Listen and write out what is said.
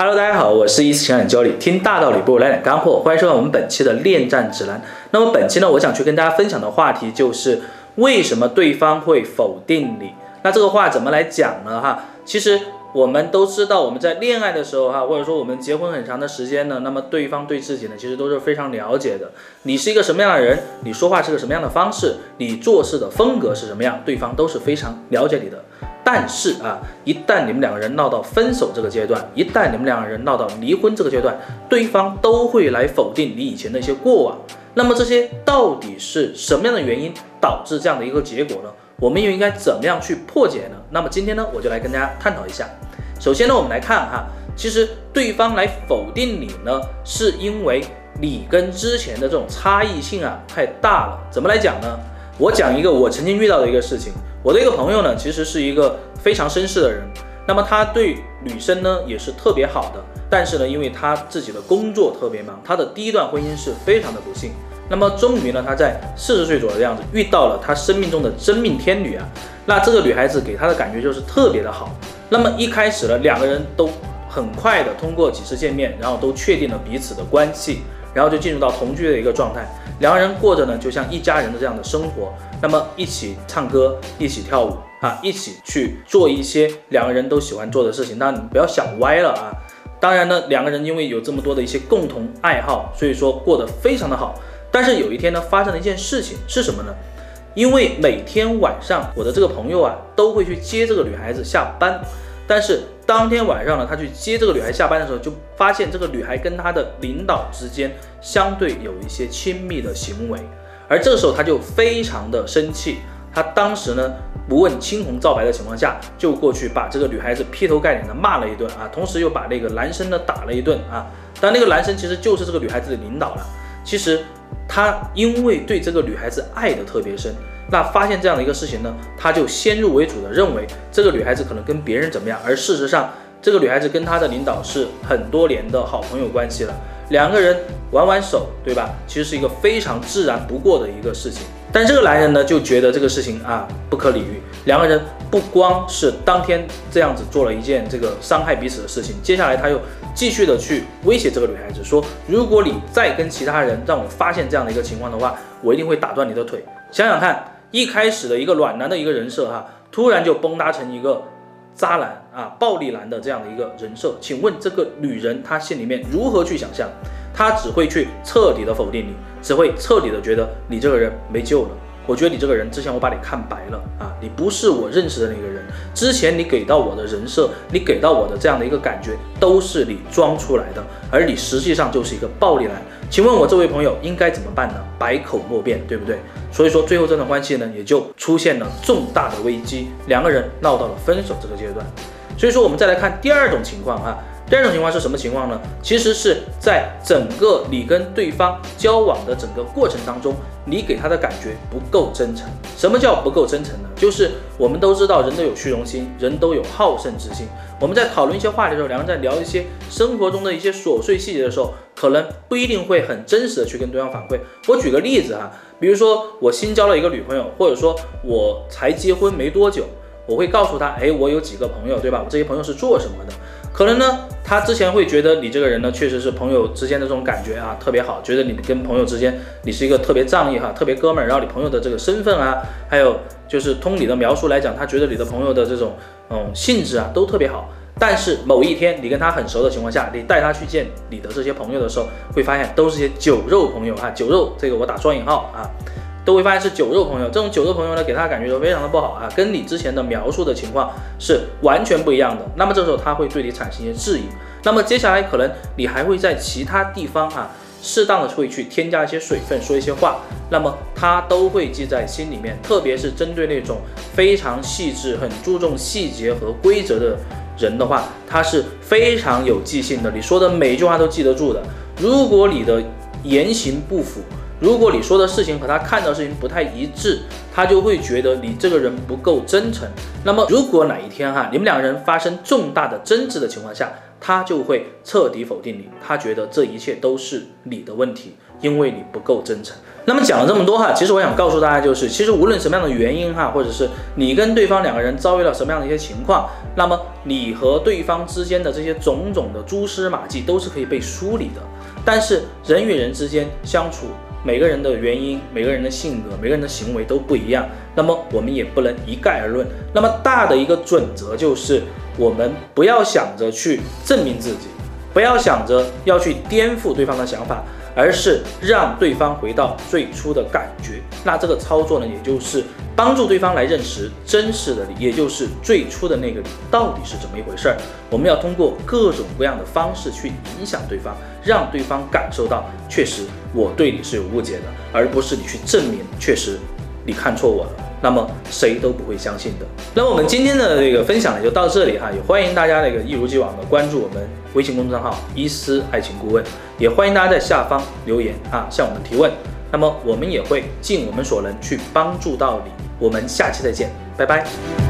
Hello，大家好，我是一思情感教理，听大道理不如来点干货，欢迎收看我们本期的恋战指南。那么本期呢，我想去跟大家分享的话题就是为什么对方会否定你？那这个话怎么来讲呢？哈，其实我们都知道，我们在恋爱的时候哈，或者说我们结婚很长的时间呢，那么对方对自己呢，其实都是非常了解的。你是一个什么样的人，你说话是个什么样的方式，你做事的风格是什么样，对方都是非常了解你的。但是啊，一旦你们两个人闹到分手这个阶段，一旦你们两个人闹到离婚这个阶段，对方都会来否定你以前的一些过往。那么这些到底是什么样的原因导致这样的一个结果呢？我们又应该怎么样去破解呢？那么今天呢，我就来跟大家探讨一下。首先呢，我们来看哈，其实对方来否定你呢，是因为你跟之前的这种差异性啊太大了。怎么来讲呢？我讲一个我曾经遇到的一个事情。我的一个朋友呢，其实是一个非常绅士的人，那么他对女生呢也是特别好的，但是呢，因为他自己的工作特别忙，他的第一段婚姻是非常的不幸。那么终于呢，他在四十岁左右的样子遇到了他生命中的真命天女啊，那这个女孩子给他的感觉就是特别的好。那么一开始呢，两个人都很快的通过几次见面，然后都确定了彼此的关系，然后就进入到同居的一个状态。两个人过着呢，就像一家人的这样的生活，那么一起唱歌，一起跳舞啊，一起去做一些两个人都喜欢做的事情。那你不要想歪了啊！当然呢，两个人因为有这么多的一些共同爱好，所以说过得非常的好。但是有一天呢，发生了一件事情是什么呢？因为每天晚上我的这个朋友啊，都会去接这个女孩子下班，但是。当天晚上呢，他去接这个女孩下班的时候，就发现这个女孩跟他的领导之间相对有一些亲密的行为，而这个时候他就非常的生气，他当时呢不问青红皂白的情况下，就过去把这个女孩子劈头盖脸的骂了一顿啊，同时又把那个男生呢打了一顿啊，但那个男生其实就是这个女孩子的领导了，其实他因为对这个女孩子爱的特别深。那发现这样的一个事情呢，他就先入为主的认为这个女孩子可能跟别人怎么样，而事实上这个女孩子跟他的领导是很多年的好朋友关系了，两个人玩玩手，对吧？其实是一个非常自然不过的一个事情。但这个男人呢就觉得这个事情啊不可理喻，两个人不光是当天这样子做了一件这个伤害彼此的事情，接下来他又继续的去威胁这个女孩子说，如果你再跟其他人让我发现这样的一个情况的话，我一定会打断你的腿。想想看。一开始的一个暖男的一个人设哈，突然就崩塌成一个渣男啊、暴力男的这样的一个人设。请问这个女人她心里面如何去想象？她只会去彻底的否定你，只会彻底的觉得你这个人没救了。我觉得你这个人之前我把你看白了啊，你不是我认识的那个人。之前你给到我的人设，你给到我的这样的一个感觉，都是你装出来的，而你实际上就是一个暴力男。请问我这位朋友应该怎么办呢？百口莫辩，对不对？所以说最后这段关系呢，也就出现了重大的危机，两个人闹到了分手这个阶段。所以说我们再来看第二种情况哈，第二种情况是什么情况呢？其实是在整个你跟对方交往的整个过程当中，你给他的感觉不够真诚。什么叫不够真诚呢？就是我们都知道人都有虚荣心，人都有好胜之心。我们在讨论一些话题的时候，两个人在聊一些生活中的一些琐碎细节的时候，可能不一定会很真实的去跟对方反馈。我举个例子哈，比如说我新交了一个女朋友，或者说我才结婚没多久，我会告诉她，哎，我有几个朋友，对吧？我这些朋友是做什么的？可能呢，他之前会觉得你这个人呢，确实是朋友之间的这种感觉啊，特别好，觉得你跟朋友之间，你是一个特别仗义哈，特别哥们儿。然后你朋友的这个身份啊，还有就是通你的描述来讲，他觉得你的朋友的这种嗯性质啊，都特别好。但是某一天你跟他很熟的情况下，你带他去见你的这些朋友的时候，会发现都是些酒肉朋友啊，酒肉这个我打双引号啊。都会发现是酒肉朋友，这种酒肉朋友呢，给他感觉都非常的不好啊，跟你之前的描述的情况是完全不一样的。那么这时候他会对你产生一些质疑。那么接下来可能你还会在其他地方啊，适当的会去添加一些水分，说一些话，那么他都会记在心里面。特别是针对那种非常细致、很注重细节和规则的人的话，他是非常有记性的。你说的每一句话都记得住的。如果你的言行不符，如果你说的事情和他看到的事情不太一致，他就会觉得你这个人不够真诚。那么如果哪一天哈，你们两个人发生重大的争执的情况下，他就会彻底否定你，他觉得这一切都是你的问题，因为你不够真诚。那么讲了这么多哈，其实我想告诉大家就是，其实无论什么样的原因哈，或者是你跟对方两个人遭遇了什么样的一些情况，那么你和对方之间的这些种种的蛛丝马迹都是可以被梳理的。但是人与人之间相处。每个人的原因、每个人的性格、每个人的行为都不一样，那么我们也不能一概而论。那么大的一个准则就是，我们不要想着去证明自己，不要想着要去颠覆对方的想法。而是让对方回到最初的感觉，那这个操作呢，也就是帮助对方来认识真实的你，也就是最初的那个你到底是怎么一回事儿。我们要通过各种各样的方式去影响对方，让对方感受到确实我对你是有误解的，而不是你去证明确实你看错我了。那么谁都不会相信的。那么我们今天的这个分享呢，就到这里哈，也欢迎大家那个一如既往的关注我们。微信公众号“伊思爱情顾问”，也欢迎大家在下方留言啊，向我们提问。那么我们也会尽我们所能去帮助到你。我们下期再见，拜拜。